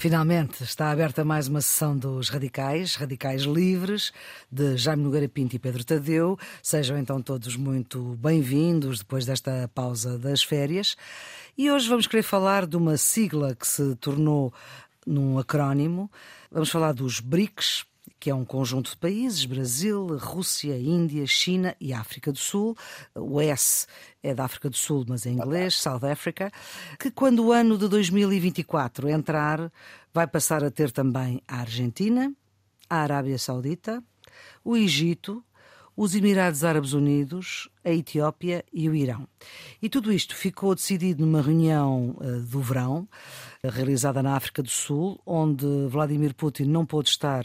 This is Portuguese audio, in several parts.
Finalmente está aberta mais uma sessão dos Radicais, Radicais Livres, de Jaime Nogueira Pinto e Pedro Tadeu. Sejam então todos muito bem-vindos depois desta pausa das férias. E hoje vamos querer falar de uma sigla que se tornou num acrónimo. Vamos falar dos BRICS, que é um conjunto de países: Brasil, Rússia, Índia, China e África do Sul. O S é da África do Sul, mas em inglês, South Africa. Que quando o ano de 2024 entrar, vai passar a ter também a Argentina, a Arábia Saudita, o Egito, os Emirados Árabes Unidos, a Etiópia e o Irão. E tudo isto ficou decidido numa reunião uh, do verão, realizada na África do Sul, onde Vladimir Putin não pôde estar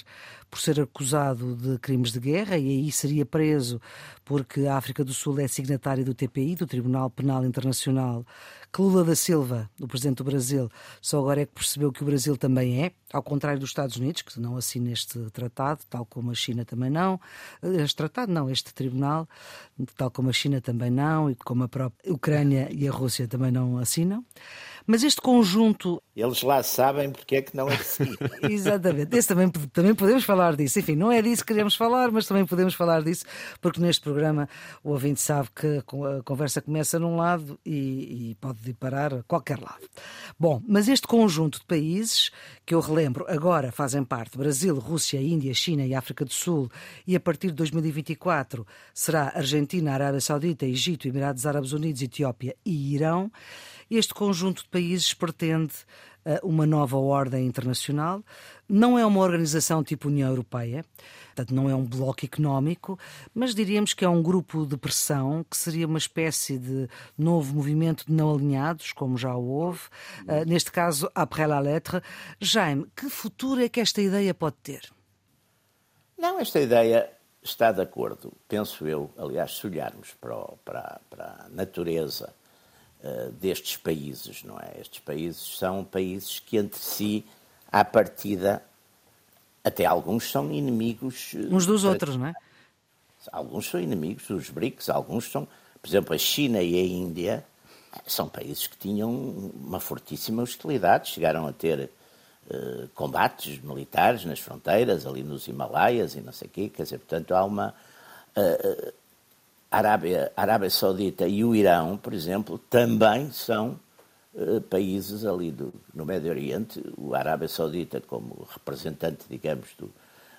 por ser acusado de crimes de guerra e aí seria preso porque a África do Sul é signatária do TPI, do Tribunal Penal Internacional, que Lula da Silva, o presidente do Brasil, só agora é que percebeu que o Brasil também é, ao contrário dos Estados Unidos, que não assina este tratado, tal como a China também não. Este tratado não, este tribunal, tal como a China também não, e como a própria Ucrânia e a Rússia também não assinam. Mas este conjunto. Eles lá sabem porque é que não assinam. Exatamente. Esse também, também podemos falar disso. Enfim, não é disso que queremos falar, mas também podemos falar disso, porque neste programa o ouvinte sabe que a conversa começa num lado e, e pode parar a qualquer lado. Bom, mas este conjunto de países, que eu relembro, agora fazem parte Brasil, Rússia, Índia, China e África do Sul, e a partir de 2024 será Argentina, Arábia Saudita, Egito, Emirados Árabes Unidos, Etiópia e Irão. Este conjunto de países pretende uh, uma nova ordem internacional. Não é uma organização tipo União Europeia, portanto, não é um bloco económico, mas diríamos que é um grupo de pressão que seria uma espécie de novo movimento de não alinhados, como já houve. Uh, neste caso, après la lettre. Jaime, que futuro é que esta ideia pode ter? Não, esta ideia está de acordo, penso eu, aliás, se olharmos para, para, para a natureza uh, destes países, não é? Estes países são países que entre si, à partida, até alguns são inimigos. Eh, Uns dos outros, não é? Alguns são inimigos dos BRICS, alguns são, por exemplo, a China e a Índia são países que tinham uma fortíssima hostilidade, chegaram a ter uh, combates militares nas fronteiras, ali nos Himalaias e não sei o quê, quer dizer, portanto há uma... Uh, Arábia, Arábia Saudita e o Irão, por exemplo, também são uh, países ali do, no Médio Oriente. O Arábia Saudita como representante, digamos, do,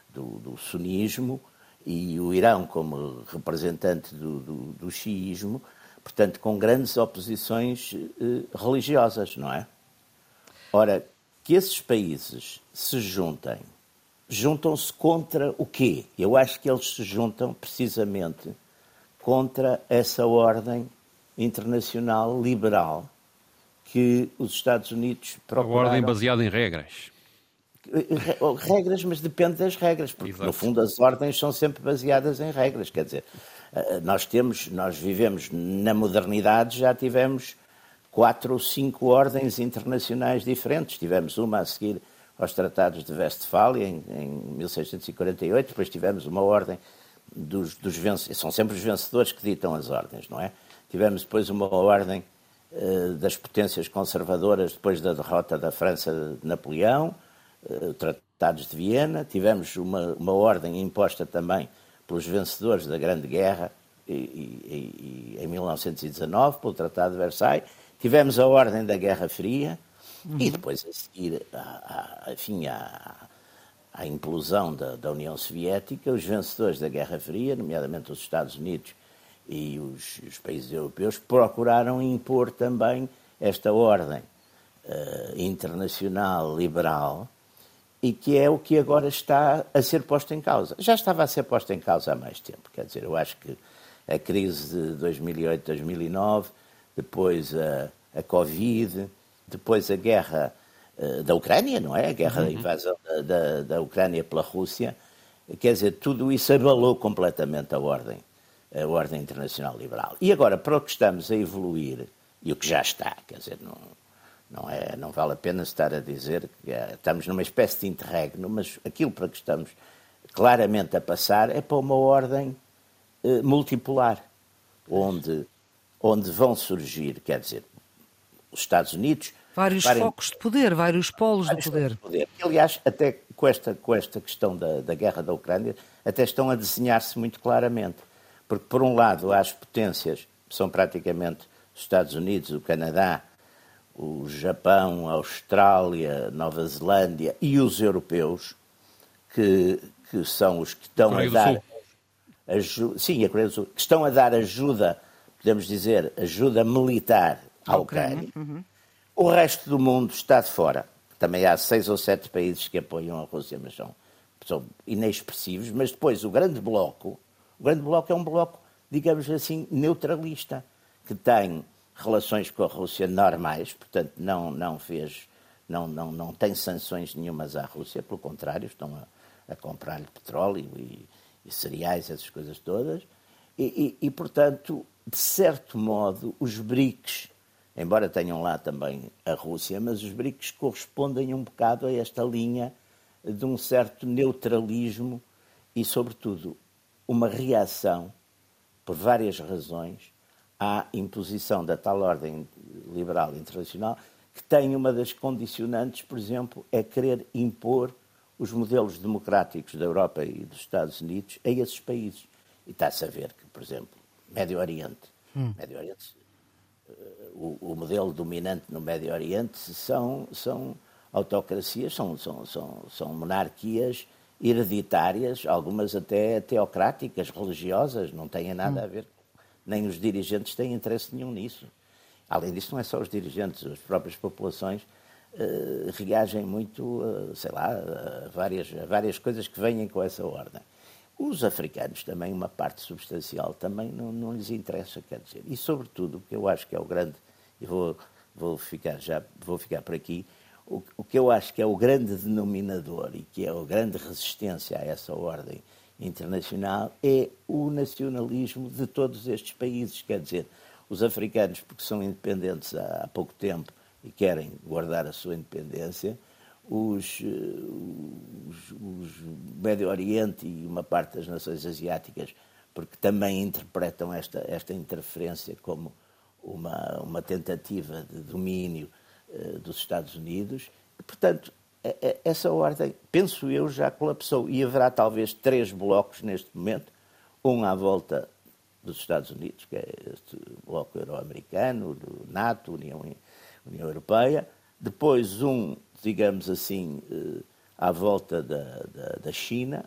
do, do sunismo e o Irão como representante do, do, do xiismo, portanto, com grandes oposições uh, religiosas, não é? Ora, que esses países se juntem, juntam-se contra o quê? Eu acho que eles se juntam precisamente contra essa ordem internacional liberal que os Estados Unidos procuraram. A ordem baseada em regras. Regras, mas depende das regras, porque Exato. no fundo as ordens são sempre baseadas em regras. Quer dizer, eh, nós temos, nós vivemos na modernidade, já tivemos quatro ou cinco ordens internacionais diferentes. Tivemos uma a seguir aos tratados de Westfália em, em 1648, depois tivemos uma ordem dos, dos vencedores, são sempre os vencedores que ditam as ordens, não é? Tivemos depois uma ordem uh, das potências conservadoras depois da derrota da França de Napoleão, uh, tratados de Viena, tivemos uma, uma ordem imposta também pelos vencedores da Grande Guerra e, e, e, em 1919, pelo Tratado de Versailles, tivemos a ordem da Guerra Fria uhum. e depois a seguir, a, a, enfim, a, à implosão da, da, União Soviética, os vencedores da Guerra Fria, nomeadamente os Estados Unidos e os, os países europeus, procuraram impor também esta ordem uh, internacional liberal e que é o que agora está a ser posto em causa. Já estava a ser posto em causa há mais tempo, quer dizer, eu acho que a crise de 2008, 2009, depois a, a Covid, depois a guerra da Ucrânia, não é? A guerra uhum. da invasão da, da, da, Ucrânia pela Rússia. Quer dizer, tudo isso abalou completamente a ordem, a ordem internacional liberal. E agora, para o que estamos a evoluir, e o que já está, quer dizer, não, não, é, não vale a pena estar a dizer que é, estamos numa espécie de interregno, mas aquilo para que estamos claramente a passar é para uma ordem eh, multipolar, onde, onde vão surgir, quer dizer, os Estados Unidos Vários focos de poder, vários polos vários de poder. De poder. Aliás, até com esta, com esta questão da, da guerra da Ucrânia, até estão a desenhar-se muito claramente. Porque, por um lado, há as potências, são praticamente os Estados Unidos, o Canadá, o Japão, a Austrália, Nova Zelândia e os europeus, que, que são os que estão a dar. Ajuda, sim, a Coreia do Sul, que estão a dar ajuda, podemos dizer, ajuda militar à Ucrânia. Uhum. O resto do mundo está de fora. Também há seis ou sete países que apoiam a Rússia, mas são, são inexpressivos. Mas depois o grande bloco, o grande bloco é um bloco, digamos assim, neutralista, que tem relações com a Rússia normais, portanto não, não fez, não, não, não tem sanções nenhumas à Rússia, pelo contrário, estão a, a comprar-lhe petróleo e, e, cereais, essas coisas todas. E, e, e, portanto, de certo modo, os BRICS embora tenham lá também a Rússia, mas os BRICS correspondem um bocado a esta linha de um certo neutralismo e, sobretudo, uma reação, por várias razões, à imposição da tal ordem liberal internacional, que tem uma das condicionantes, por exemplo, é querer impor os modelos democráticos da Europa e dos Estados Unidos a esses países. E está-se a ver que, por exemplo, Médio Oriente, hum. Médio Oriente o, o, modelo dominante no Médio Oriente são, são autocracias, são, são, são, são monarquias hereditárias, algumas até teocráticas, religiosas, não têm nada a ver, nem os dirigentes têm interesse nenhum nisso. Além disso, não é só os dirigentes, as próprias populações uh, reagem muito, uh, sei lá, a várias, a várias coisas que vêm com essa ordem. Os africanos também, uma parte substancial, também não, não lhes interessa, quer dizer. E, sobretudo, o que eu acho que é o grande, e vou, vou, ficar, já, vou ficar por aqui, o, o que eu acho que é o grande denominador e que é a grande resistência a essa ordem internacional é o nacionalismo de todos estes países. Quer dizer, os africanos, porque são independentes há, há pouco tempo e querem guardar a sua independência, os, eh, os, os Médio Oriente e uma parte das nações asiáticas, porque também interpretam esta, esta interferência como uma, uma tentativa de domínio uh, dos Estados Unidos. E, portanto, essa ordem, penso eu, já colapsou. E haverá talvez três blocos neste momento: um à volta dos Estados Unidos, que é este bloco euro-americano, do NATO, União, União Europeia, depois um digamos assim, eh, à volta da, da, da China,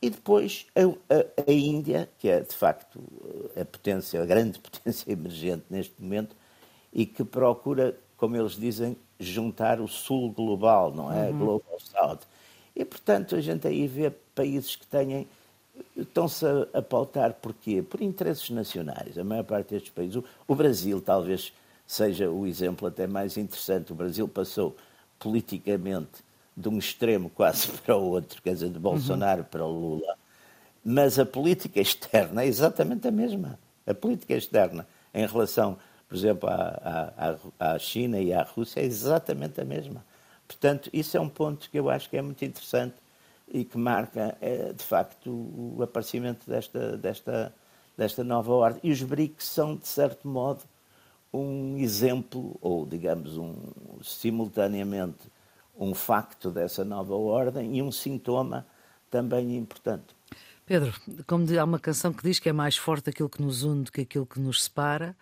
e depois a, a, a, Índia, que é de facto eh, a potência, a grande potência emergente neste momento, e que procura, como eles dizem, juntar o sul global, não é? Uhum. Global South. E, portanto, a gente aí vê países que têm. estão-se a, a pautar porquê? Por interesses nacionais. A maior parte destes países. O, o Brasil talvez seja o exemplo até mais interessante. O Brasil passou politicamente de um extremo quase para o outro, quer dizer, de Bolsonaro uhum. para o Lula. Mas a política externa é exatamente a mesma. A política externa em relação, por exemplo, à, à, à China e à Rússia é exatamente a mesma. Portanto, isso é um ponto que eu acho que é muito interessante e que marca, é, de facto, o aparecimento desta, desta, desta nova ordem. E os BRICS são, de certo modo, um exemplo, ou digamos, um, simultaneamente, um facto dessa nova ordem e um sintoma também importante. Pedro, como há uma canção que diz que é mais forte aquilo que nos une do que aquilo que nos separa,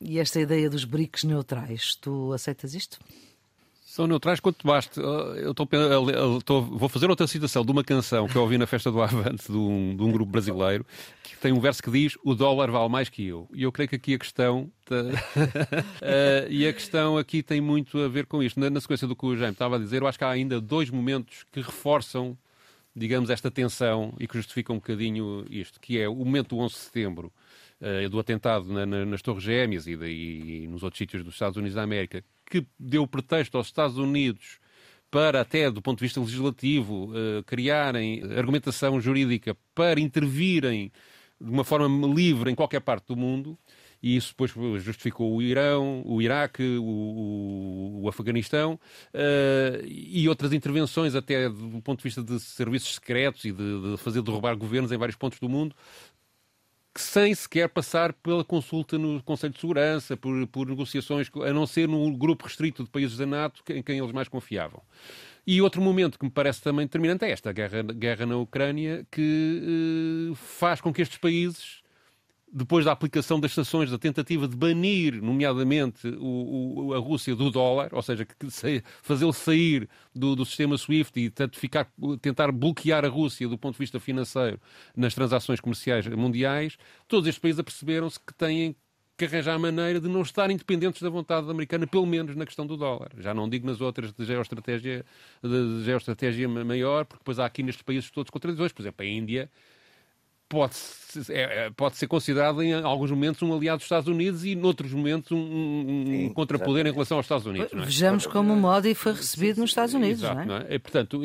e esta ideia dos BRICS neutrais, tu aceitas isto? São neutrais quanto basta. Eu tô, eu tô, vou fazer outra citação de uma canção que eu ouvi na festa do Avante de um, de um grupo brasileiro que tem um verso que diz o dólar vale mais que eu. E eu creio que aqui a questão uh, e a questão aqui tem muito a ver com isto. Na, na, sequência do que o Jaime estava a dizer, eu acho que há ainda dois momentos que reforçam, digamos, esta tensão e que justificam um bocadinho isto, que é o momento do 11 de setembro, do atentado na, na, nas Torres Gêmeas e, e, nos outros sítios dos Estados Unidos da América, que deu pretexto aos Estados Unidos para, até do ponto de vista legislativo, uh, criarem argumentação jurídica para intervirem de uma forma livre em qualquer parte do mundo, e isso depois justificou o Irão, o Iraque, o, o, o Afeganistão uh, e outras intervenções, até do ponto de vista de serviços secretos e de, de fazer derrubar governos em vários pontos do mundo, sem sequer passar pela consulta no Conselho de Segurança, por, por negociações, a não ser no grupo restrito de países da NATO em quem eles mais confiavam. E outro momento que me parece também determinante é esta guerra, guerra na Ucrânia, que uh, faz com que estes países depois da aplicação das sanções, da tentativa de banir, nomeadamente, o, o, a Rússia do dólar, ou seja, fazê-lo sair do, do, sistema SWIFT e tanto ficar, tentar bloquear a Rússia do ponto de vista financeiro nas transações comerciais mundiais, todos estes países aperceberam-se que têm que arranjar a maneira de não estar independentes da vontade americana, pelo menos na questão do dólar. Já não digo nas outras de geoestratégia, de geoestratégia maior, porque depois há aqui nestes países todos contradições. Por exemplo, a Índia pode, é, é, pode ser considerado em alguns momentos um aliado dos Estados Unidos e noutros momentos um, um, Sim, contrapoder em relação aos Estados Unidos. É? Vejamos como o Modi foi recebido nos Estados Unidos. Exato, não é? Não é? portanto,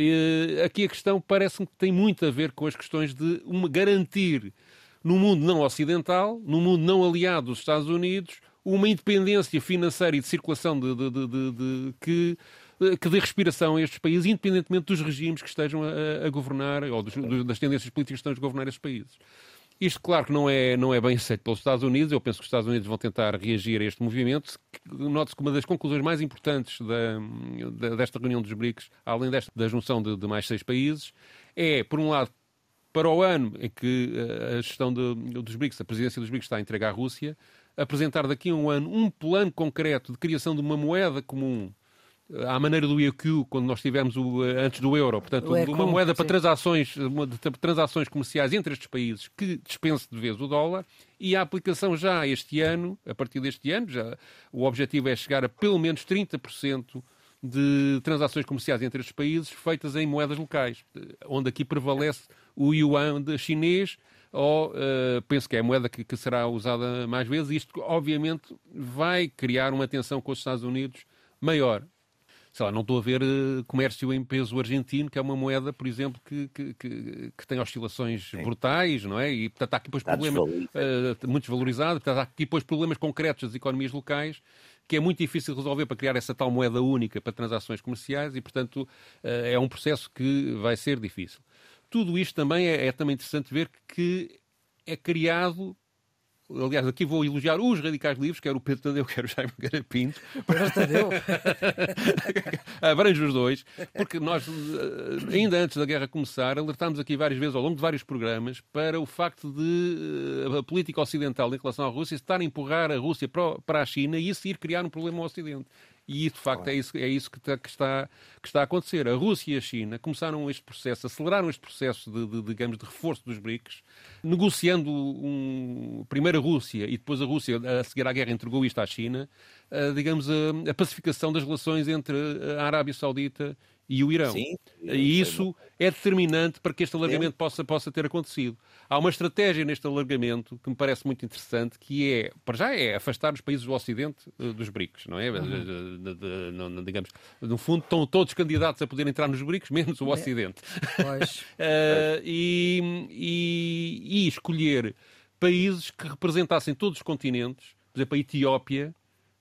aqui a questão parece-me que tem muito a ver com as questões de uma, garantir no mundo não ocidental, no mundo não aliado dos Estados Unidos, uma independência financeira e de circulação de, de, de, de que que dê respiração a estes países, independentemente dos regimes que estejam a, a governar ou dos, das tendências políticas que estão a governar estes países. Isto, claro, que não é, não é bem aceito pelos Estados Unidos. Eu penso que os Estados Unidos vão tentar reagir a este movimento. Note-se que uma das conclusões mais importantes da, da, desta reunião dos BRICS, além desta, da junção de, de, mais seis países, é, por um lado, para o ano em que eh, a gestão de, dos BRICS, a presidência dos BRICS está entregue à Rússia, apresentar daqui a um ano um plano concreto de criação de uma moeda comum à maneira do IAQ, quando nós tivemos o, eh, antes do euro, portanto, uma moeda para transações, de transações comerciais entre estes países que dispense de vez o dólar, e a aplicação já este ano, a partir deste ano, já, o objetivo é chegar a pelo menos 30% de transações comerciais entre estes países feitas em moedas locais, onde aqui prevalece o yuan chinês, ou uh, penso que é a moeda que, que será usada mais vezes. Isto, obviamente, vai criar uma tensão com os Estados Unidos maior sei lá, não estou a ver uh, comércio em peso argentino, que é uma moeda, por exemplo, que, que, que, que tem oscilações Sim. brutais, não é? E, portanto, há aqui depois Está problemas uh, muito desvalorizado, portanto, há aqui depois problemas concretos das economias locais que é muito difícil resolver para criar essa tal moeda única para transações comerciais e, portanto, uh, é um processo que vai ser difícil. Tudo isto também é, é também interessante ver que é criado Aliás, aqui vou elogiar os radicais livres, quer o Pedro Tadeu, quer o Jaime Garapinto. Pedro Tadeu. Abrange os dois, porque nós, eh, ainda antes da guerra começar, alertámos aqui várias vezes, ao longo de vários programas, para o facto de eh, a política ocidental em relação à Rússia estar a empurrar a Rússia para a China e isso ir criar um problema ao Ocidente. E, de facto, é isso, é isso que, está, que, está, que está a acontecer. A Rússia e a China começaram este processo, aceleraram este processo de, de digamos, de reforço dos BRICS, negociando um, primeiro a Rússia e depois a Rússia, a seguir à guerra, entregou isto à China, a, digamos, a, a pacificação das relações entre a Arábia Saudita e o Irão. Sim, e isso é determinante para que este alargamento possa, possa ter acontecido. Há uma estratégia neste alargamento que me parece muito interessante, que é, para já, é afastar os países do Ocidente uh, dos BRICS, não é? Uhum. Digamos, no fundo, estão todos candidatos a poder entrar nos BRICS, menos o é. Ocidente. Pois. uh, e, e, e escolher países que representassem todos os continentes, por exemplo, a Etiópia,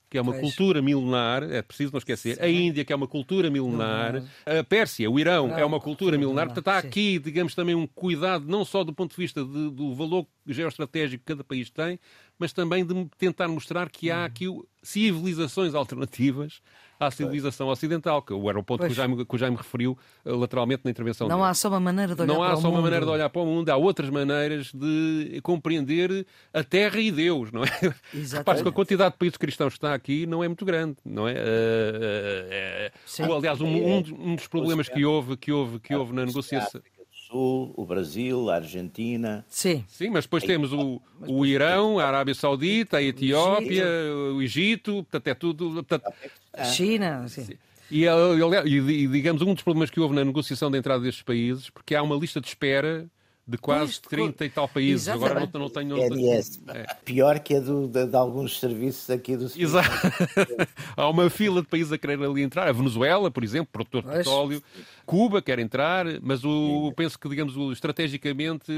que é uma pois. cultura milenar, é preciso não esquecer. Sim. A Índia, que é uma cultura milenar. A Pérsia, o Irão, não, é uma cultura milenar. Portanto, há aqui, digamos, também um cuidado, não só do ponto de vista de, do valor geoestratégico que cada país tem, mas também de tentar mostrar que há hum. aqui civilizações alternativas à civilização ocidental, que era o ponto que o, Jaime, que o Jaime referiu uh, lateralmente na intervenção Não dele. há só uma maneira de olhar não para o mundo. Não há só uma maneira de olhar para o mundo, há outras maneiras de compreender a Terra e Deus, não é? Repare que a quantidade de países cristãos que está aqui não é muito grande, não é? Uh, uh, aliás, um, um, um, dos problemas que houve, que houve, que houve na negociação... Sul, o Brasil, a Argentina. Sim. Sim, mas depois temos o, o Irão, a Arábia Saudita, a Etiópia, o Egito, portanto é tudo. Portanto... China, sim. E, e, digamos, um dos problemas que houve na negociação da entrada destes países, porque há uma lista de espera de quase pois, 30 e tal países. Exatamente. Agora não, não tenho. Não, é. Pior que a do, de, de, alguns serviços aqui do Exato. Há uma fila de países a querer ali entrar. A Venezuela, por exemplo, produtor de petróleo. Cuba quer entrar, mas o, penso que, digamos, estrategicamente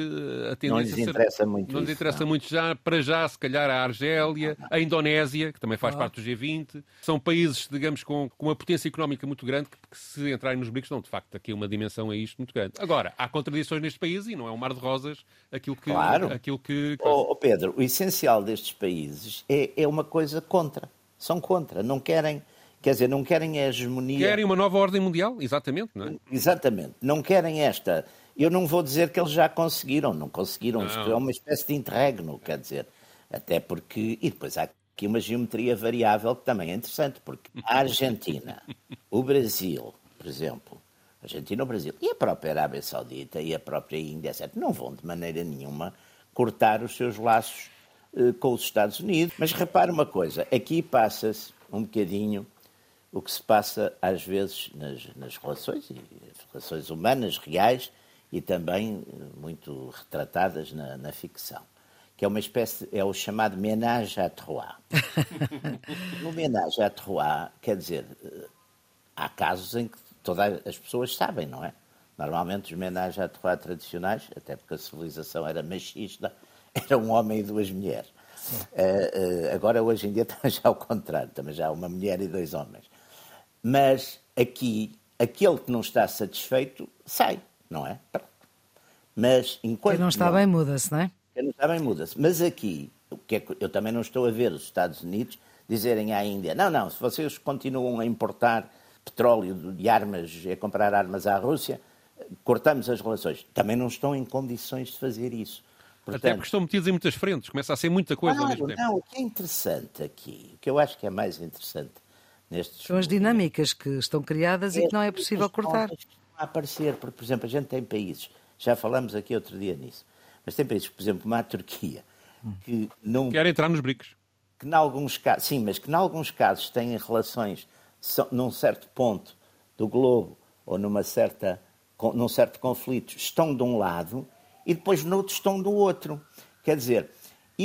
a tendência... Não lhes interessa muito Não lhes interessa muito já, para já, se calhar a Argélia, a Indonésia, que também faz ah. parte do G20. São países, digamos, com, com uma potência económica muito grande, que, que se entrarem nos BRICS, não, de facto, aqui uma dimensão a isto muito grande. Agora, há contradições neste país e não é um mar de rosas aquilo que... Claro. Aquilo que... Oh, oh Pedro, o essencial destes países é, é uma coisa contra. São contra. Não querem Quer dizer, não querem a hegemonia. Querem uma nova ordem mundial, exatamente, não é? Exatamente. Não querem esta. Eu não vou dizer que eles já conseguiram, não conseguiram. Não. É uma espécie de interregno, quer dizer. Até porque. E depois há aqui uma geometria variável que também é interessante, porque a Argentina, o Brasil, por exemplo, a Argentina, o Brasil e a própria Arábia Saudita e a própria Índia, etc., não vão de maneira nenhuma cortar os seus laços eh, com os Estados Unidos. Mas repare uma coisa: aqui passa-se um bocadinho o que se passa às vezes nas, nas relações, e relações humanas, reais, e também eh, muito retratadas na, na ficção, que é uma espécie, é o chamado ménage à trois. no ménage à trois, quer dizer, eh, há casos em que todas as pessoas sabem, não é? Normalmente os ménages à trois tradicionais, até porque a civilização era machista, era um homem e duas mulheres. Uh, uh, agora, hoje em dia, também já ao contrário, também já há uma mulher e dois homens. Mas aqui, aquele que não está satisfeito sai, não é? Mas enquanto. Quem não está não, bem muda-se, não é? Quem não está bem muda-se. Mas aqui, o que é eu também não estou a ver os Estados Unidos dizerem à Índia: não, não, se vocês continuam a importar petróleo de armas, a comprar armas à Rússia, cortamos as relações. Também não estão em condições de fazer isso. Portanto, Até porque estão metidos em muitas frentes, começa a ser muita coisa claro, ao mesmo tempo. Não, o que é interessante aqui, o que eu acho que é mais interessante nestes. São as dinâmicas que estão criadas e que não é possível cortar. A aparecer, porque, por exemplo, a gente tem países, já falamos aqui outro dia nisso, mas tem países, por exemplo, como a Turquia, que não. Quer entrar nos BRICS. Que, em alguns casos, sim, mas que, em alguns casos, têm relações num certo ponto do globo ou numa certa, num certo conflito, estão de um lado e depois noutros estão do outro. Quer dizer,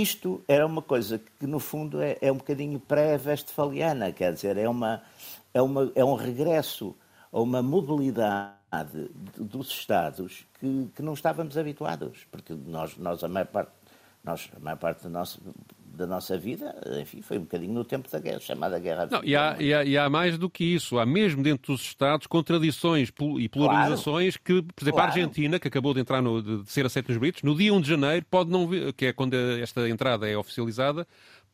isto era uma coisa que, no fundo, é, é um bocadinho pré-vestfaliana, quer dizer, é, uma, é, uma, é um regresso a uma mobilidade dos Estados que, que não estávamos habituados, porque nós, nós, a maior parte, nós, a maior parte do nosso, da nossa vida, enfim, foi um bocadinho no tempo da guerra, chamada Guerra Não, e há, e, há, e há mais do que isso. Há mesmo dentro dos Estados contradições e polarizações claro. que, por exemplo, claro. a Argentina, que acabou de entrar no, de ser aceita nos Britos, no dia 1 de janeiro, pode não ver, que é quando esta entrada é oficializada,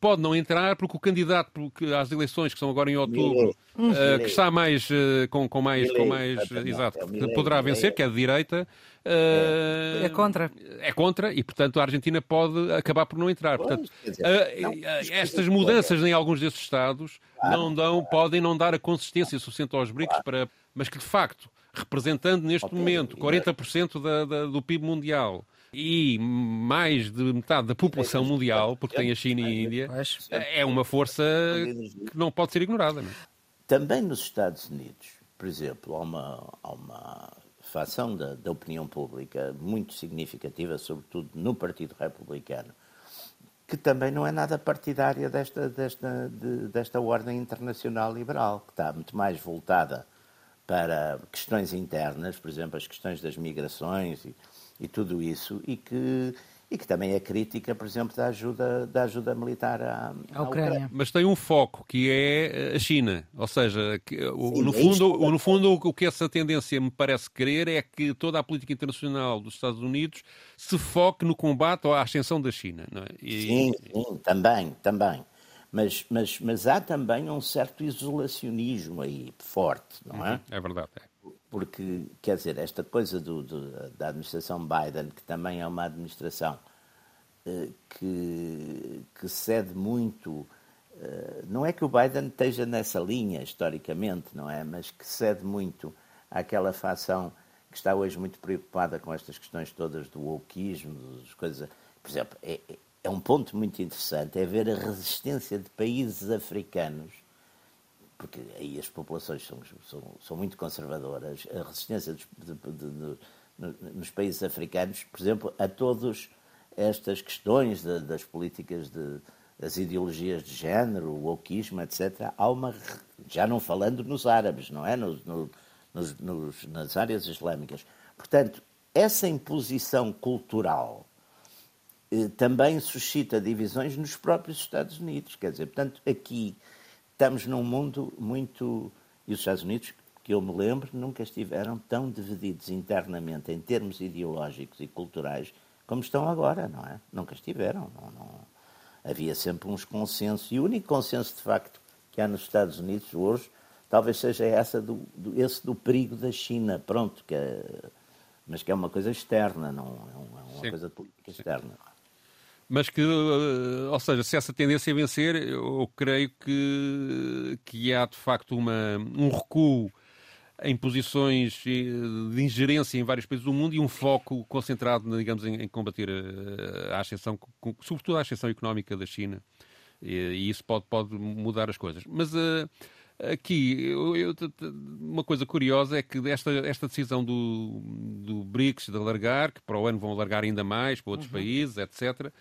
pode não entrar porque o candidato às eleições que são agora em outubro, uh, que está mais uh, com, com mais, com mais exato, é poderá vencer, que é de direita, uh, é contra. É contra e, portanto, a Argentina pode acabar por não entrar. Portanto, estas mudanças em alguns desses estados não dão, podem não dar a consistência suficiente aos BRICS para, mas que de facto, representando neste momento 40% da, da, do PIB mundial e mais de metade da população mundial, porque tem a China e a Índia, é uma força que não pode ser ignorada. Não é? Também nos Estados Unidos, por exemplo, há uma, há uma fação da, da opinião pública muito significativa, sobretudo no Partido Republicano, que também não é nada partidária desta, desta, de, desta ordem internacional liberal, que está muito mais voltada para questões internas, por exemplo, as questões das migrações e, e tudo isso, e que, e que também é crítica, por exemplo, da ajuda, da ajuda militar à, à Ucrânia. Ucrânia. Mas tem um foco, que é a China. Ou seja, que, Sim, no, é fundo, no fundo, o que essa tendência me parece querer é que toda a política internacional dos Estados Unidos se foque no combate à ascensão da China. Não é? e... sim, sim, também, também. Mas, mas, mas há também um certo isolacionismo aí forte, não é? Uhum, é verdade. É porque, quer dizer, esta coisa do, do, da administração Biden, que também é uma administração eh, que, que cede muito. Eh, não é que o Biden esteja nessa linha, historicamente, não é? Mas que cede muito àquela facção que está hoje muito preocupada com estas questões todas do wokeismo, das coisas. Por exemplo, é, é um ponto muito interessante, é ver a resistência de países africanos porque aí as populações são, são, são muito conservadoras, a resistência dos, de, de, de, nos países africanos, por exemplo, a todas estas questões das políticas de das ideologias de género, o wokeismo, etc., há uma, já não falando nos árabes, não é? No, no, nos, nos, nas áreas islâmicas. Portanto, essa imposição cultural eh, também suscita divisões nos próprios Estados Unidos. Quer dizer, portanto, aqui estamos num mundo muito. E os Estados Unidos, que eu me lembro, nunca estiveram tão divididos internamente em termos ideológicos e culturais como estão agora, não é? Nunca estiveram. Não, não... Havia sempre uns consensos. E o único consenso, de facto, que há nos Estados Unidos hoje, talvez seja essa do, do esse do perigo da China. Pronto, que é, mas que é uma coisa externa, não é uma, é uma coisa política externa. Mas que, eh, ou seja, se essa tendência é vencer, eu creio que, que há de facto uma, um recuo em posições eh, de ingerência em vários países do mundo e um foco concentrado, digamos, em, em combater a, a ascensão, sobretudo a ascensão económica da China. E, e isso pode, pode mudar as coisas. Mas uh, aqui, eu, eu, uma coisa curiosa é que esta, esta decisão do, do BRICS de alargar, que para o ano vão alargar ainda mais para outros uhum. países, etc.,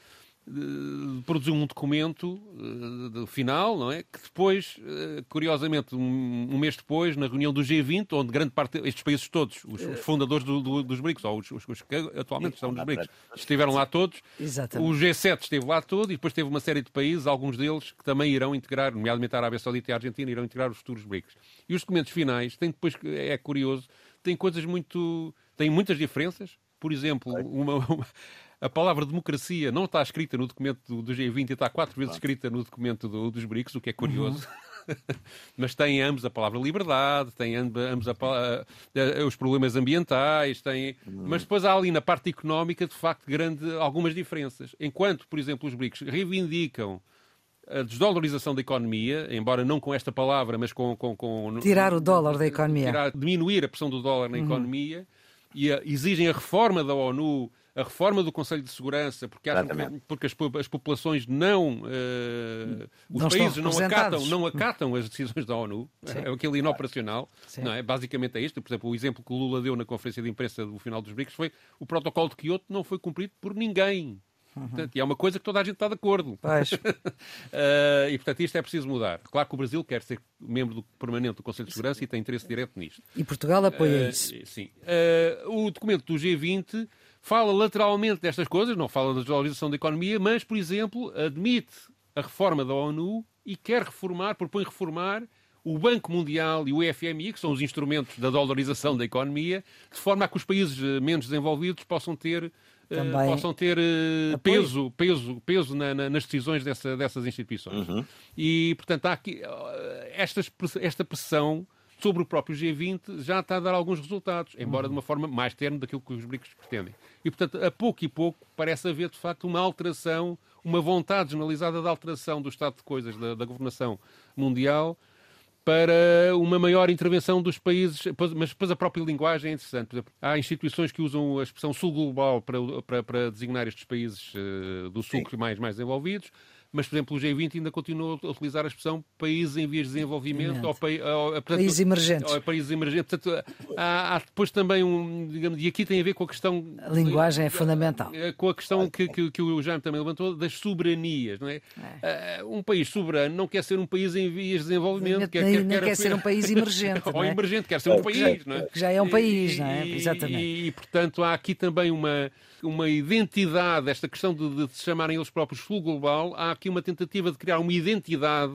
produziu um documento uh, final, não é? Que depois, uh, curiosamente, um, mês depois, na reunião do G20, onde grande parte destes países todos, os, fundadores do, do, dos BRICS, ou os, os, os, que atualmente estão nos BRICS, estiveram lá todos. Exatamente. O G7 esteve lá todo e depois teve uma série de países, alguns deles que também irão integrar, nomeadamente a Arábia Saudita e a Argentina, irão integrar os futuros BRICS. E os documentos finais têm depois, é curioso, têm coisas muito. têm muitas diferenças. Por exemplo, uma, uma a palavra democracia não está escrita no documento do, do G20 e está quatro vezes escrita no documento do, dos BRICS, o que é curioso. Uhum. Mas tem ambos a palavra liberdade, tem ambos a, a, a, os problemas ambientais, tem... Uhum. mas depois há ali na parte económica, de facto, grande, algumas diferenças. Enquanto, por exemplo, os BRICS reivindicam a desdolarização da economia, embora não com esta palavra, mas com. com, com tirar o dólar da economia. Tirar, diminuir a pressão do dólar na uhum. economia e exigem a reforma da ONU a reforma do Conselho de Segurança, porque, acham que, porque as, as, populações não. Uh, os não países não acatam, não acatam as decisões da ONU, Sim. é aquele inoperacional. Não é? Basicamente é isto. Por exemplo, o exemplo que o Lula deu na conferência de imprensa do final dos BRICS foi o protocolo de Kyoto não foi cumprido por ninguém. Uhum. Portanto, e é uma coisa que toda a gente está de acordo. uh, e, portanto, isto é preciso mudar. Claro que o Brasil quer ser membro do, permanente do Conselho de Segurança e tem interesse direto nisto. E Portugal apoia uh, isso. Sim. Uh, o documento do G20 fala lateralmente destas coisas, não fala da desvalorização da economia, mas, por exemplo, admite a reforma da ONU e quer reformar, propõe reformar o Banco Mundial e o FMI, que são os instrumentos da dolarização da economia, de forma a que os países eh, menos desenvolvidos possam ter, uh, possam ter uh, peso, peso, peso na, na, nas decisões dessa, dessas instituições. Uhum. E, portanto, há aqui uh, esta, esta pressão sobre o próprio G20 já está a dar alguns resultados, embora de uma forma mais terna daquilo que os BRICS pretendem. E, portanto, a pouco e pouco parece haver, de facto, uma alteração, uma vontade generalizada de alteração do estado de coisas da, da governação mundial para uma maior intervenção dos países, mas depois a própria linguagem é interessante. Por exemplo, há instituições que usam a expressão sul global para, para, para designar estes países uh, do sul mais, mais desenvolvidos mas, por exemplo, o G20 ainda continua a utilizar a expressão países em vias de desenvolvimento ou, ou, portanto, países emergentes. Ou, países emergentes. Portanto, há, há, depois também um, digamos, e aqui tem a ver com a questão. A linguagem é fundamental. Eh, com a questão que, que, que o Jaime também levantou das soberanias, não é? é? Uh, um país soberano não quer ser um país em vias de desenvolvimento, quer, quer, quer, quer ser um país emergente. ou é? emergente, quer ser um país, não é? Que já é um país, não é? Exatamente. E, e, portanto, há aqui também uma uma identidade, esta questão de, de se chamarem eles próprios Sul Global, há aqui uma tentativa de criar uma identidade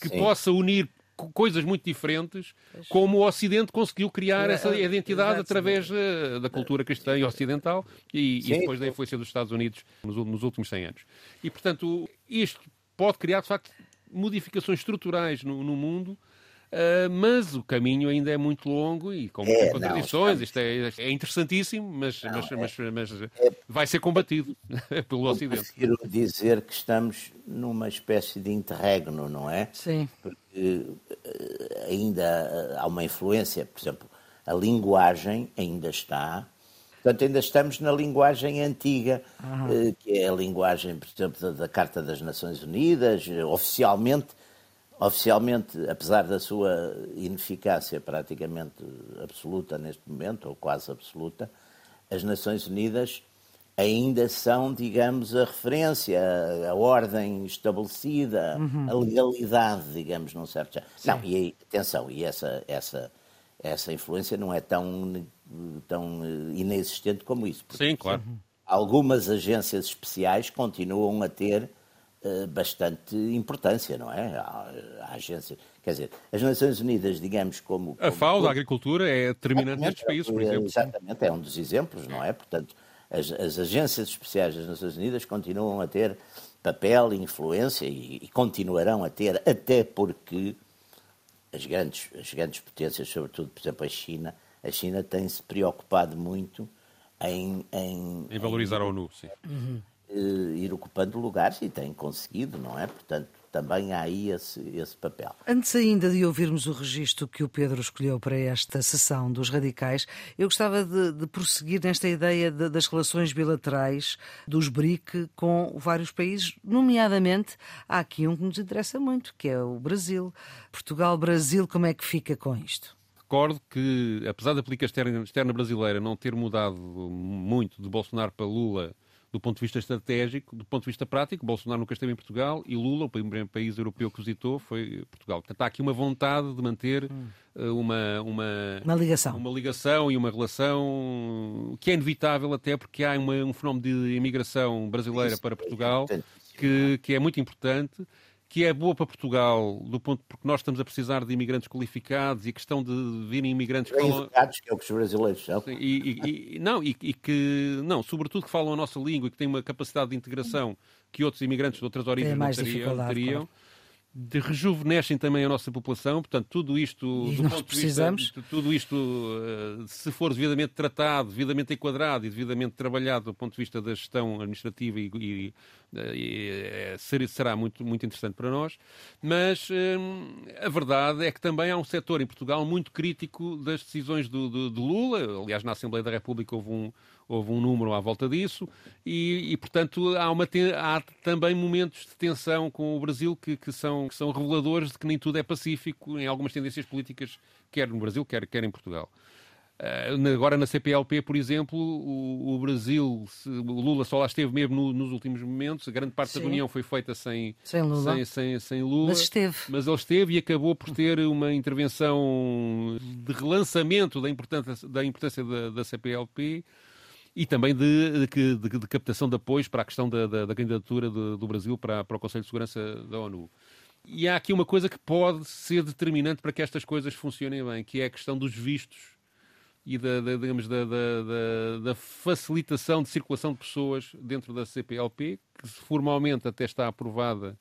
que Sim. possa unir coisas muito diferentes, como o Ocidente conseguiu criar essa identidade através uh, da cultura cristã e ocidental e, e, depois da influência dos Estados Unidos nos, nos, últimos 100 anos. E, portanto, isto pode criar, de facto, modificações estruturais no, no mundo Uh, mas o caminho ainda é muito longo e com muitas é, contradições. Não, Isto é, é interessantíssimo, mas, não, mas, é, mas, mas é, vai ser combatido pelo Ocidente. Prefiro dizer que estamos numa espécie de interregno, não é? Sim. Porque uh, ainda há uma influência, por exemplo, a linguagem ainda está. Portanto, ainda estamos na linguagem antiga, uh, que é a linguagem, por exemplo, da, da Carta das Nações Unidas, oficialmente Oficialmente, apesar da sua ineficácia praticamente absoluta neste momento, ou quase absoluta, as Nações Unidas ainda são, digamos, a referência, a, ordem estabelecida, uhum. a legalidade, digamos, num certo Não, e aí, atenção, e essa, essa, essa influência não é tão, tão inexistente como isso. Sim, claro. Algumas agências especiais continuam a ter bastante importância, não é? A, agência, quer dizer, as Nações Unidas, digamos, como. A FAO da agricultura é determinante nestes países, por exemplo. Exatamente, é um dos exemplos, não é? Portanto, as, as agências especiais das Nações Unidas continuam a ter papel influência e, e continuarão a ter, até porque as grandes, as grandes potências, sobretudo, por exemplo, a China, a China tem-se preocupado muito em, em, em valorizar em, a ONU, sim. Uhum. Ir ocupando lugares e tem conseguido, não é? Portanto, também há aí esse, esse papel. Antes ainda de ouvirmos o registro que o Pedro escolheu para esta sessão dos radicais, eu gostava de, de prosseguir nesta ideia de, das relações bilaterais dos BRIC com vários países, nomeadamente há aqui um que nos interessa muito, que é o Brasil. Portugal-Brasil, como é que fica com isto? Recordo que, apesar da política externa, externa brasileira não ter mudado muito de Bolsonaro para Lula do ponto de vista estratégico, do ponto de vista prático, Bolsonaro nunca esteve em Portugal e Lula, o primeiro país europeu que visitou, foi Portugal. Portanto, há aqui uma vontade de manter hum. uma, uma, uma, ligação. uma ligação e uma relação que é inevitável até porque há uma, um fenómeno de imigração brasileira Isso, para Portugal é que, que é muito importante que é boa para Portugal, do ponto porque nós estamos a precisar de imigrantes qualificados e a questão de virem imigrantes falam... educados, que é o que os brasileiros são. E, e, e, não, e, e, que, não, sobretudo que falam a nossa língua e que têm uma capacidade de integração que outros imigrantes de outras origens não teriam. teriam. Claro de rejuvenescem também a nossa população, portanto, tudo isto, e nós precisamos. Vista, tudo isto, eh, se for devidamente tratado, devidamente enquadrado e devidamente trabalhado do ponto de vista da gestão administrativa e, e, e é, será muito, muito interessante para nós, mas hum, a verdade é que também há um setor em Portugal muito crítico das decisões do, do, do Lula, aliás, na Assembleia da República houve um, houve um número à volta disso, e, e portanto há, uma, há também momentos de tensão com o Brasil que, que, são, que são reveladores de que nem tudo é pacífico em algumas tendências políticas, quer no Brasil, quer, quer em Portugal. Uh, agora na CPLP, por exemplo, o, Brasil, o Lula só lá esteve mesmo no, nos últimos momentos, a grande parte Sim. da reunião foi feita sem, sem, Lula. Sem, sem, sem, Lula. Mas esteve. Mas ele esteve e acabou por ter uma intervenção de relançamento da importância da, importância da, da CPLP e também de, de, de, de, captação de apoios para a questão da, da, da candidatura do, do Brasil para, para o Conselho de Segurança da ONU. E há aqui uma coisa que pode ser determinante para que estas coisas funcionem bem, que é a questão dos vistos e da, da digamos, da, da, da, facilitação de circulação de pessoas dentro da CPLP, que formalmente até está aprovada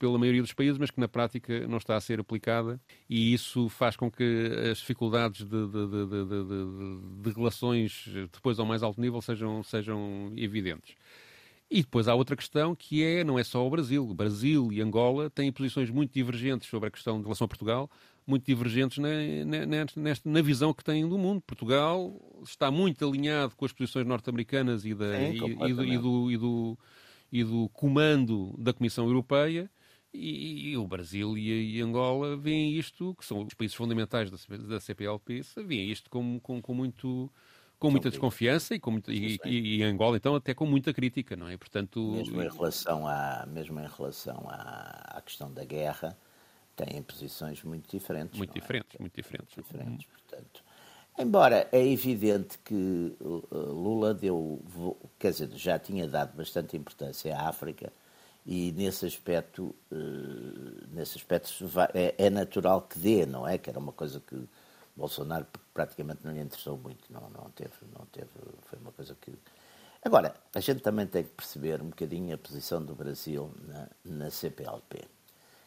pela maioria dos países, mas que na prática não está a ser aplicada, e isso faz com que as dificuldades de, de, de, de relações depois ao mais alto nível sejam, sejam evidentes. E depois há outra questão que é, não é só o Brasil. O Brasil e Angola têm posições muito divergentes sobre a questão de relação a Portugal, muito divergentes na, na, nesta, na visão que têm do mundo. Portugal está muito alinhado com as posições norte-americanas e, e, e, do, e, do, e, do, e do comando da Comissão Europeia e, e, o Brasil e, e, Angola veem isto, que são os países fundamentais da, da CPLP, veem isto com, com, com muito com muita desconfiança e, com muito, e, e, Angola então até com muita crítica, não é? Portanto, mesmo em relação à mesmo em relação à, à questão da guerra, têm posições muito diferentes. Muito é? diferentes, muito diferentes. Muito diferentes, portanto. Embora é evidente que Lula deu, quer dizer, já tinha dado bastante importância à África e nesse aspecto, uh, nesse aspecto é, é, natural que dê, não é? Que era uma coisa que Bolsonaro praticamente não lhe interessou muito, não, não teve, não teve, foi uma coisa que... Agora, a gente também tem que perceber um bocadinho a posição do Brasil na, na CPLP.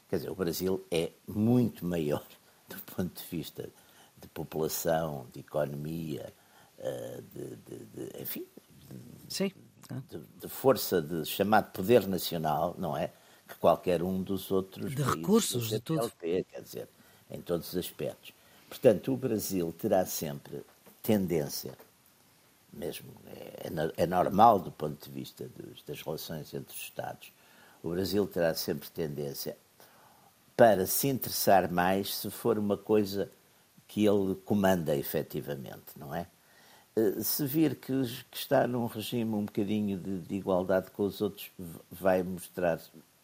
Quer dizer, o Brasil é muito maior do ponto de vista de população, de economia, uh, de, de, de, enfim, Sim de, de, força de chamado poder nacional, não é? Que qualquer um dos outros de recursos de tudo. quer dizer, em todos os aspectos. Portanto, o Brasil terá sempre tendência, mesmo é, é, é normal do ponto de vista dos, das relações entre os Estados, o Brasil terá sempre tendência para se interessar mais se for uma coisa que ele comanda efetivamente, não é? Eh, se vir que, que, está num regime um bocadinho de, de, igualdade com os outros, vai mostrar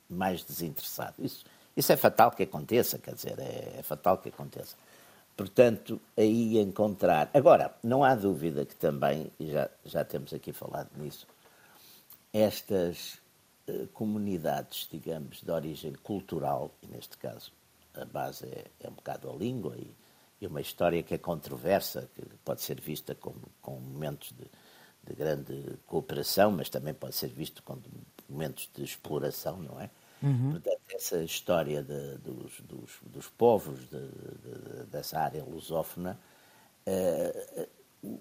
mais desinteressado. Isso, isso é fatal que aconteça, quer dizer, é, é fatal que aconteça. portanto, aí encontrar. Agora, não há dúvida que também, e já, já temos aqui falado nisso, estas uh, comunidades, digamos, de origem cultural, e neste caso a base é, é um bocado a língua e, e, uma história que é controversa, que pode ser vista como, com momentos de, de grande cooperação, mas também pode ser visto como momentos de exploração, não é? Uhum. Portanto, essa história de, dos, dos, dos, povos de, de, dessa área lusófona, uh,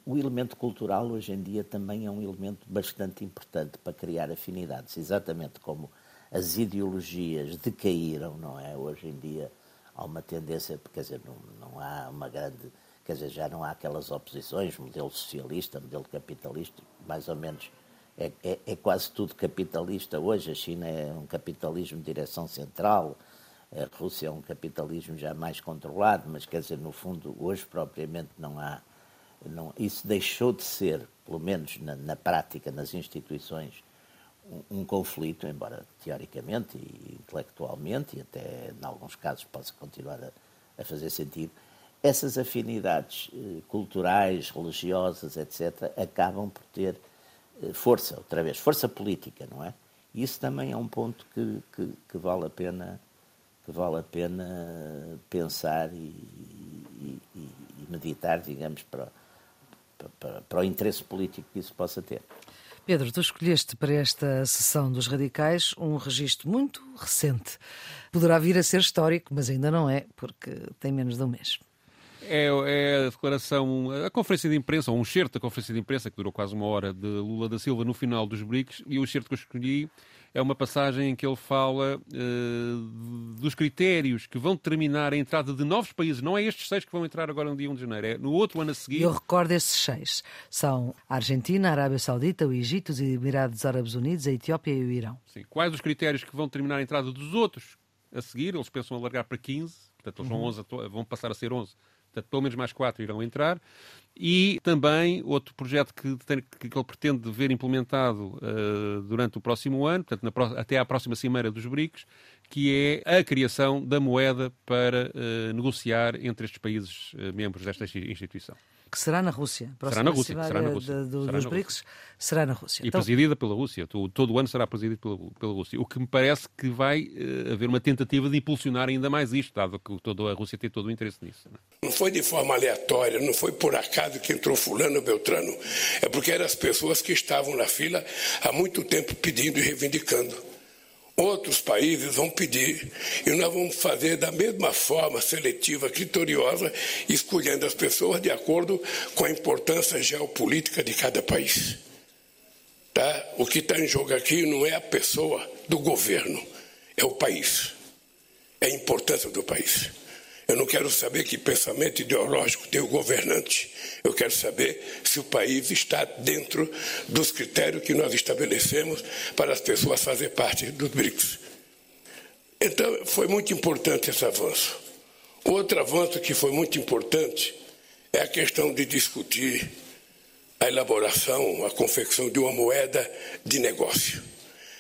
o elemento cultural hoje em dia também é um elemento bastante importante para criar afinidades, exatamente como as ideologias decaíram, não é? Hoje em dia há uma tendência, quer dizer, não, não há uma grande, quer dizer, já não há aquelas oposições, modelo socialista, modelo capitalista, mais ou menos é, é, é, quase tudo capitalista hoje. A China é um capitalismo de direção central, a Rússia é um capitalismo já mais controlado, mas quer dizer, no fundo, hoje propriamente não há. Não, isso deixou de ser, pelo menos na, na prática, nas instituições, um, um, conflito, embora teoricamente e intelectualmente, e até em alguns casos possa continuar a, a fazer sentido, essas afinidades eh, culturais, religiosas, etc., acabam por ter eh, força, outra vez, força política, não é? E isso também é um ponto que, que, que, vale a pena que vale a pena pensar e, e, e meditar, digamos, para, para, para o interesse político que isso possa ter. Pedro, tu escolheste para esta sessão dos radicais um registro muito recente. Poderá vir a ser histórico, mas ainda não é, porque tem menos de um mês é, é, a declaração, a conferência de imprensa, ou um excerto da conferência de imprensa, que durou quase uma hora, de Lula da Silva no final dos BRICS, e o excerto que eu escolhi é uma passagem em que ele fala uh, dos critérios que vão determinar a entrada de novos países. Não é estes seis que vão entrar agora no dia 1 de janeiro, é no outro ano a seguir. Eu recordo esses seis. São a Argentina, a Arábia Saudita, o Egito, os Emirados Árabes Unidos, a Etiópia e o Irão. Sim. Quais os critérios que vão determinar a entrada dos outros a seguir? Eles pensam alargar para 15, portanto eles uhum. vão, 11, vão passar a ser 11 Portanto, pelo menos mais quatro irão entrar. E também outro projeto que, tem, que ele pretende ver implementado uh, durante o próximo ano, portanto, na, até à próxima cimeira dos BRICS, que é a criação da moeda para uh, negociar entre estes países uh, membros desta instituição que será na Rússia. Será na Rússia. Será na Rússia. De, de, será dos na BRICS será na Rússia. E então... presidida pela Rússia. Todo, o ano será presidido pela, pela Rússia. O que me parece que vai uh, haver uma tentativa de impulsionar ainda mais isto, dado que toda a Rússia tem todo o interesse nisso. Não, é? não foi de forma aleatória, não foi por acaso que entrou fulano Beltrano. É porque eram as pessoas que estavam na fila há muito tempo pedindo e reivindicando outros países vão pedir e nós vamos fazer da mesma forma seletiva, criteriosa, escolhendo as pessoas de acordo com a importância geopolítica de cada país. Tá? O que está em jogo aqui não é a pessoa do governo, é o país, é a importância do país. Eu não quero saber que pensamento ideológico tem o governante. Eu quero saber se o país está dentro dos critérios que nós estabelecemos para as pessoas fazerem parte dos BRICS. Então, foi muito importante esse avanço. Outro avanço que foi muito importante é a questão de discutir a elaboração, a confecção de uma moeda de negócio,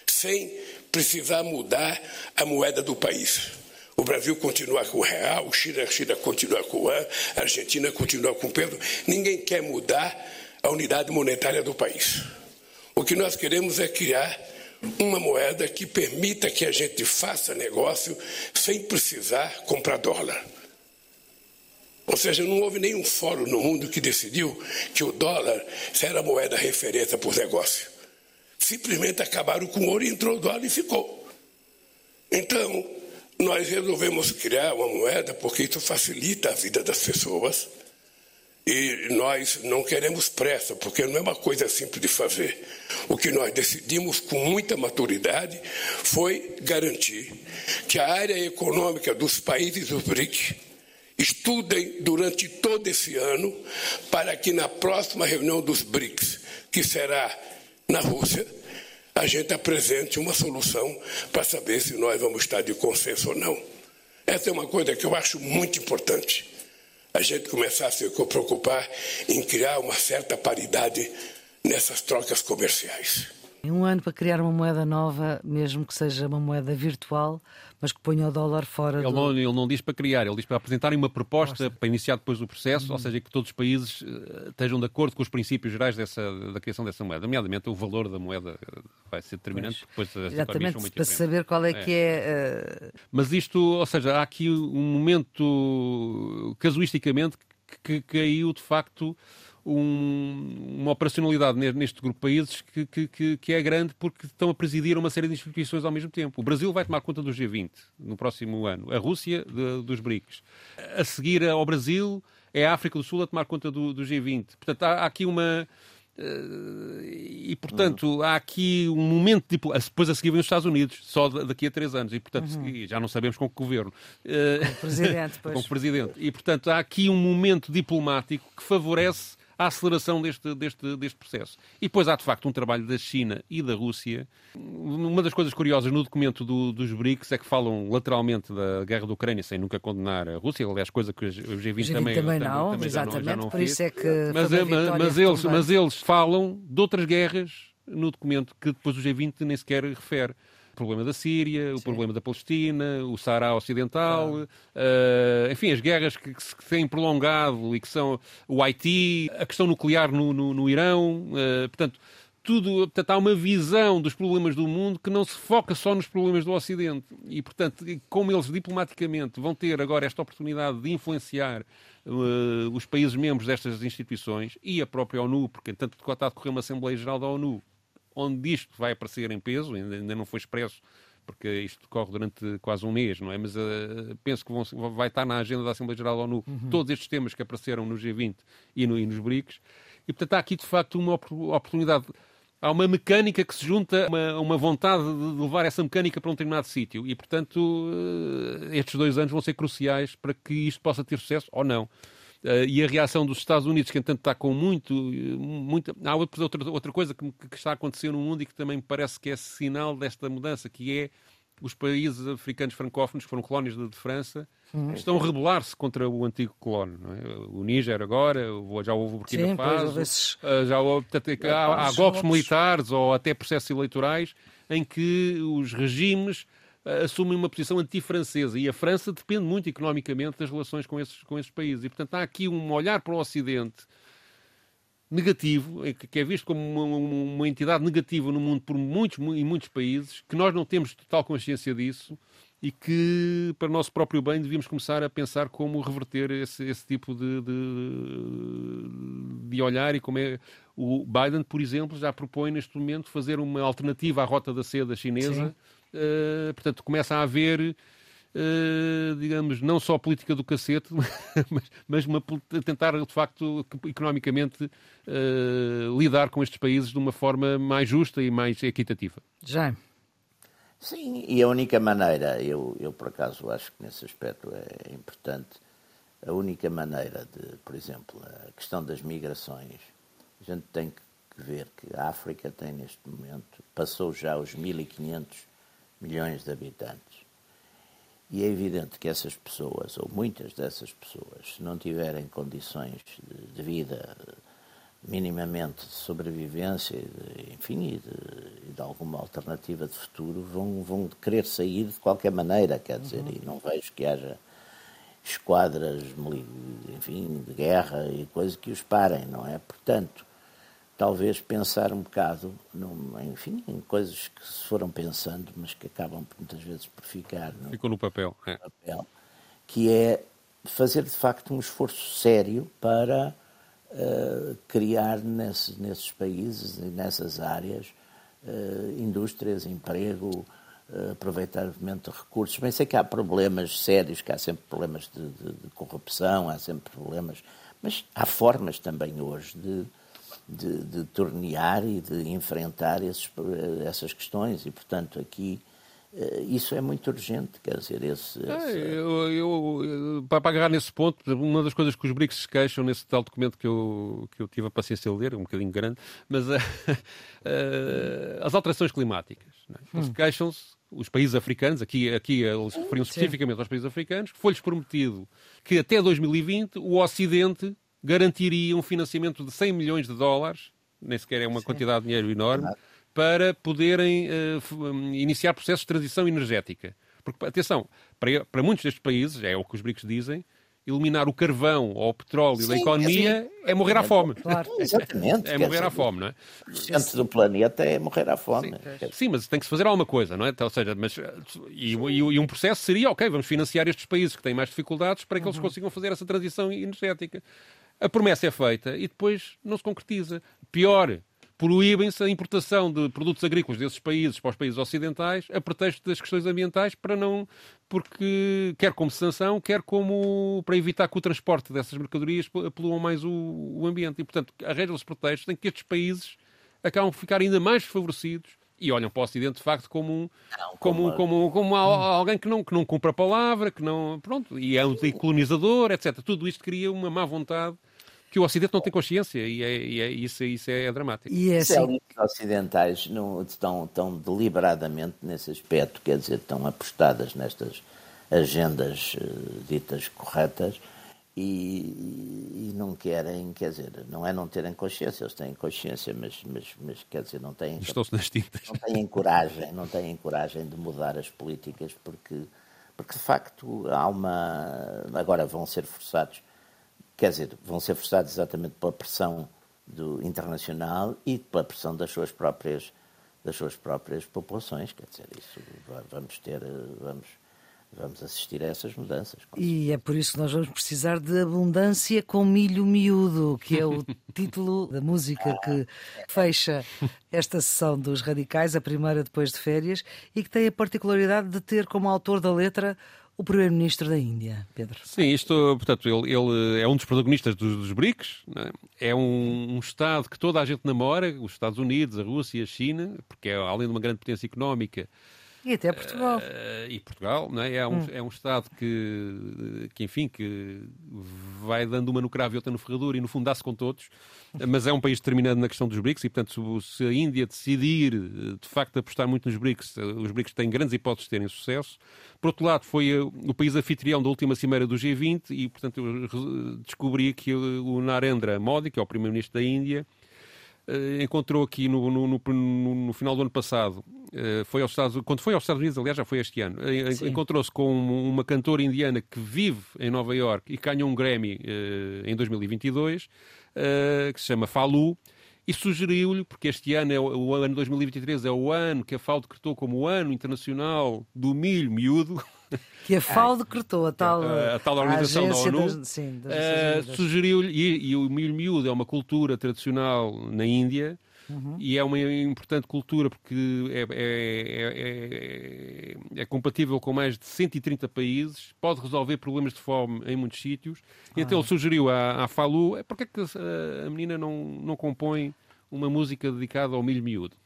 sem precisar mudar a moeda do país. O Brasil continua com o real, o Chile, a China continua com o an, a Argentina continua com o peso. Ninguém quer mudar a unidade monetária do país. O que nós queremos é criar uma moeda que permita que a gente faça negócio sem precisar comprar dólar. Ou seja, não houve nenhum fórum no mundo que decidiu que o dólar era moeda referência para o negócio. Simplesmente acabaram com o ouro, entrou o dólar e ficou. Então, nós resolvemos criar uma moeda porque isso facilita a vida das pessoas e nós não queremos pressa, porque não é uma coisa simples de fazer. O que nós decidimos com muita maturidade foi garantir que a área econômica dos países do BRIC estudem durante todo esse ano para que na próxima reunião dos BRICS, que será na Rússia, a gente apresente uma solução para saber se nós vamos estar de consenso ou não. Essa é uma coisa que eu acho muito importante. A gente começar a se preocupar em criar uma certa paridade nessas trocas comerciais. Um ano para criar uma moeda nova, mesmo que seja uma moeda virtual, mas que ponha o dólar fora ele do... Não, ele não diz para criar, ele diz para apresentarem uma proposta Nossa. para iniciar depois o processo, uhum. ou seja, que todos os países uh, estejam de acordo com os princípios gerais dessa, da criação dessa moeda. Nomeadamente, o valor da moeda vai ser determinante, pois, depois Exatamente, para saber qual é, é. que é... Uh... Mas isto, ou seja, há aqui um momento, casuisticamente, que caiu de facto um, uma operacionalidade neste grupo de países que, que, que, é grande porque estão a presidir uma série de instituições ao mesmo tempo. O Brasil vai tomar conta do G20 no próximo ano, a Rússia de, dos BRICS. A seguir ao Brasil é a África do Sul a tomar conta do, do G20. Portanto, há, há aqui uma. Uh, e, portanto, há aqui um momento. De, depois a seguir vem os Estados Unidos, só daqui a três anos. E, portanto, uhum. já não sabemos com que governo. Uh, com o presidente, pois. com o presidente. E, portanto, há aqui um momento diplomático que favorece a aceleração deste, deste, deste processo. E depois há, de facto, um trabalho da China e da Rússia. Uma das coisas curiosas no documento do, dos BRICS é que falam lateralmente da guerra da Ucrânia, sem nunca condenar a Rússia, aliás, coisa que o G20, G20 também, também, não, também exatamente, já não, já não por fez. isso é que. Mas, é, mas, mas eles, mas eles falam de outras guerras no documento que depois o G20 nem sequer refere problema da Síria, o problema da Palestina, o Saara Ocidental, uh, enfim, as guerras que, que, se têm prolongado e que são o Haiti, a questão nuclear no, no, no Irão, uh, portanto, tudo, portanto, há uma visão dos problemas do mundo que não se foca só nos problemas do Ocidente. E, portanto, como eles diplomaticamente vão ter agora esta oportunidade de influenciar uh, os países membros destas instituições e a própria ONU, porque tanto está a decorrer uma Assembleia Geral da ONU onde isto vai aparecer em peso, ainda não foi expresso, porque isto decorre durante quase um mês, não é? Mas uh, penso que vão, vai estar na agenda da Assembleia Geral da ONU uhum. todos estes temas que apareceram no G20 e, no, e nos BRICS. E, portanto, há aqui, de facto, uma oportunidade há uma mecânica que se junta a uma, uma, vontade de levar essa mecânica para um determinado sítio. E, portanto, eh, estes dois anos vão ser cruciais para que isto possa ter sucesso ou não. Uh, e a reação dos Estados Unidos, que entanto está com muito. muito... Há outra, outra coisa que, que, está a acontecer no mundo e que também me parece que é sinal desta mudança, que é os países africanos francófonos, que foram colónias de, de França, estão a rebelar-se contra o antigo colónio. É? O Níger agora, já houve o Burkina Sim, Faso, esses... uh, já houve, portanto, há, há golpes militares ou até processos eleitorais em que os regimes assumem uma posição anti-francesa e a França depende muito economicamente das relações com esses, com esses países. E, portanto, há aqui um olhar para o Ocidente negativo, que é visto como uma, uma entidade negativa no mundo por muitos e muitos países, que nós não temos total consciência disso e que, para o nosso próprio bem, devíamos começar a pensar como reverter esse, esse tipo de, de, de, olhar e como é. O Biden, por exemplo, já propõe neste momento fazer uma alternativa à rota da seda chinesa. Sim uh, portanto, começa a haver, uh, digamos, não só a política do cacete, mas, mas uma, tentar, de facto, economicamente uh, lidar com estes países de uma forma mais justa e mais equitativa. Já. Sim, e a única maneira, eu, eu por acaso acho que nesse aspecto é importante, a única maneira de, por exemplo, a questão das migrações, a gente tem que ver que a África tem neste momento, passou já os 1500 milhões de habitantes. E é evidente que essas pessoas, ou muitas dessas pessoas, se não tiverem condições de, vida minimamente de sobrevivência, de, enfim, e de, de, alguma alternativa de futuro, vão, vão querer sair de qualquer maneira, quer dizer, uhum. e não vejo que haja esquadras, enfim, de guerra e coisas que os parem, não é? Portanto, talvez pensar um bocado, num, enfim, em coisas que se foram pensando, mas que acabam muitas vezes por ficar no, Ficou no papel, é. papel, que é fazer de facto um esforço sério para uh, criar nesse, nesses países e nessas áreas uh, indústrias, emprego, uh, aproveitamento de recursos. Bem, sei que há problemas sérios, que há sempre problemas de, de, de corrupção, há sempre problemas, mas há formas também hoje de de, de tornear e de enfrentar esses, essas questões e, portanto, aqui eh, isso é muito urgente, quer dizer, esse... É, eu, eu, para agarrar nesse ponto, uma das coisas que os BRICS se queixam nesse tal documento que eu, que eu tive a paciência de ler, um bocadinho grande, mas uh, uh, as alterações climáticas. É? Hum. queixam-se, os países africanos, aqui, aqui eles referiam especificamente aos países africanos, que foi-lhes prometido que até 2020 o Ocidente garantiria um financiamento de 100 milhões de dólares, nem sequer é uma Sim. quantidade de dinheiro enorme, para poderem uh, iniciar processos de transição energética. Porque, atenção, para, para muitos destes países, é o que os BRICS dizem, eliminar o carvão ou o petróleo Sim, da economia assim, é morrer à fome. Claro. Exatamente. É morrer à fome, não é? O centro do planeta é morrer à fome. Sim, Sim, mas tem que se fazer alguma coisa, não é? Ou seja, mas, e, e, e, um processo seria, ok, vamos financiar estes países que têm mais dificuldades para que uhum. eles consigam fazer essa transição energética. A promessa é feita e depois não se concretiza. Pior, proíbem-se a importação de produtos agrícolas desses países para os países ocidentais a pretexto das questões ambientais para não porque quer como sanção, quer como para evitar que o transporte dessas mercadorias poluam mais o, o ambiente. E, portanto, de protesto têm que estes países acabam por ficar ainda mais favorecidos e olham para o Ocidente de facto como um, não, como, como, como, como alguém que não, que não cumpre a palavra, que não. Pronto, e é um colonizador, etc. Tudo isto cria uma má vontade que o Ocidente não tem consciência e, é, e é, isso, isso é dramático. E é assim... Os ocidentais não estão, estão deliberadamente nesse aspecto, quer dizer, estão apostadas nestas agendas uh, ditas corretas e, e, não querem, quer dizer, não é não terem consciência, eles têm consciência, mas, mas, mas quer dizer, não têm, nas tintas. não têm coragem, não têm coragem de mudar as políticas porque, porque de facto há uma, agora vão ser forçados quer dizer, vão ser forçados exatamente pela pressão do internacional e pela pressão das suas próprias das suas próprias populações, quer dizer, isso vamos ter vamos vamos assistir a essas mudanças. E é por isso que nós vamos precisar de abundância com milho miúdo, que é o título da música que fecha esta sessão dos Radicais, a primeira depois de férias, e que tem a particularidade de ter como autor da letra o primeiro-ministro da Índia, Pedro. Sim, isto, portanto, ele, ele é um dos protagonistas dos, dos BRICS, é, é um, um, Estado que toda a gente namora, os Estados Unidos, a Rússia, a China, porque é, além de uma grande potência económica, e até Portugal. Uh, e Portugal, não é? É um, hum. é um Estado que, que, enfim, que vai dando uma no cravo e outra no ferradura e no fundo dá-se com todos, mas é um país determinado na questão dos BRICS e, portanto, se, se a Índia decidir de facto apostar muito nos BRICS, os BRICS têm grandes hipóteses de terem sucesso. Por outro lado, foi eh, o país anfitrião da última cimeira do G20 e, portanto, eu descobri que o Narendra Modi, que é o primeiro-ministro da Índia, eh, encontrou aqui no, no, no, no, final do ano passado, eh, foi aos Estados, quando foi aos Estados Unidos, aliás, já foi este ano, eh, encontrou-se com uma cantora indiana que vive em Nova York e ganhou um Grammy em 2022, que se chama Falu, e sugeriu-lhe, porque este ano, é o, o ano 2023, é o ano que a FAO decretou como o ano internacional do milho miúdo, que a FAO decretou, a tal, a, a tal organização da ONU, uh, sugeriu-lhe, e, e, o milho miúdo é uma cultura tradicional na Índia, uhum. e é uma importante cultura porque é, é, é, é, compatível com mais de 130 países, pode resolver problemas de fome em muitos sítios, e então ele sugeriu à, à FALU, porque é que a, a menina não, não compõe uma música dedicada ao milho miúdo?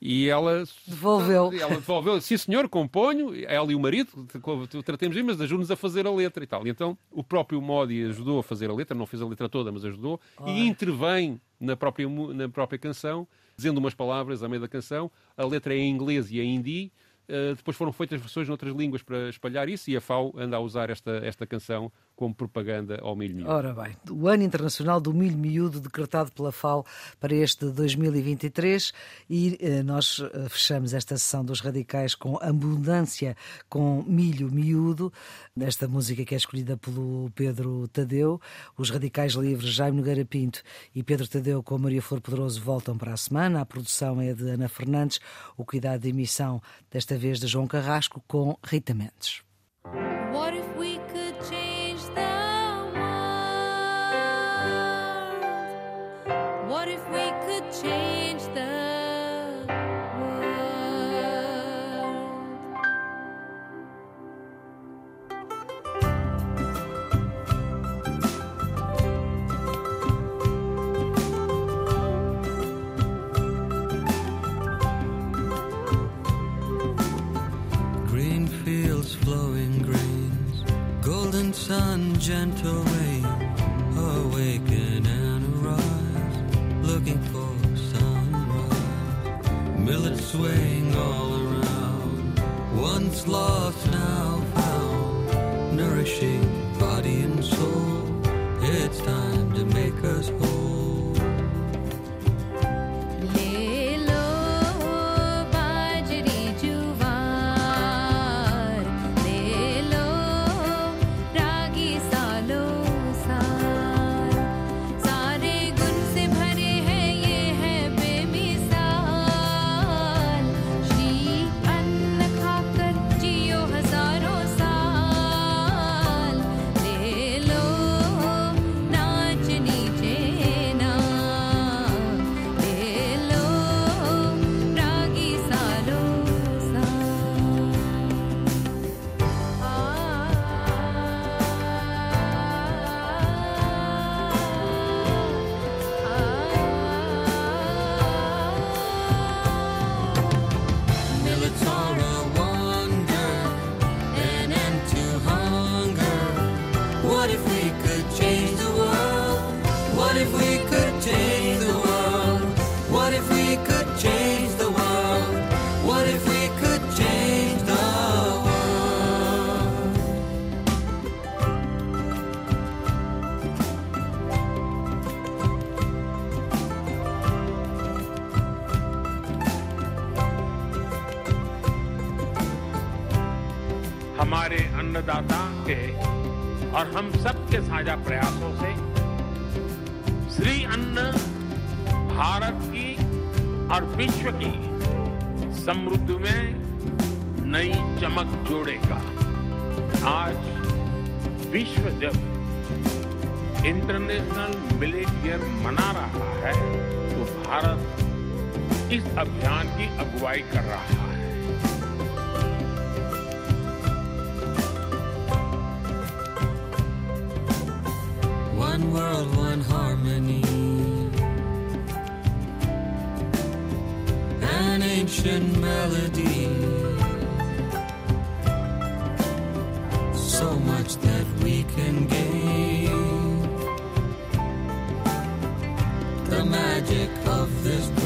E ela devolveu. Ela devolveu, sim senhor, componho, ela e o marido, tratemos mas ajuda-nos a fazer a letra e tal. E então o próprio Modi ajudou a fazer a letra, não fez a letra toda, mas ajudou, e intervém na própria, na própria canção, dizendo umas palavras a meio da canção. A letra é em inglês e em hindi. Uh, depois foram feitas versões noutras línguas para espalhar isso e a FAO anda a usar esta, esta canção como propaganda ao milho miúdo. Ora bem, o Ano Internacional do Milho Miúdo decretado pela FAO para este 2023 e eh, nós eh, fechamos esta sessão dos radicais com abundância com milho miúdo, nesta música que é escolhida pelo Pedro Tadeu. Os radicais livres Jaime Nogueira Pinto e Pedro Tadeu com Maria Flor Poderoso voltam para a semana. A produção é de Ana Fernandes, o cuidado de emissão desta vez de João Carrasco com Rita Mendes. की अगुवाई कर रहा है One world, one harmony. An ancient melody. So much that we can gain. The magic of this.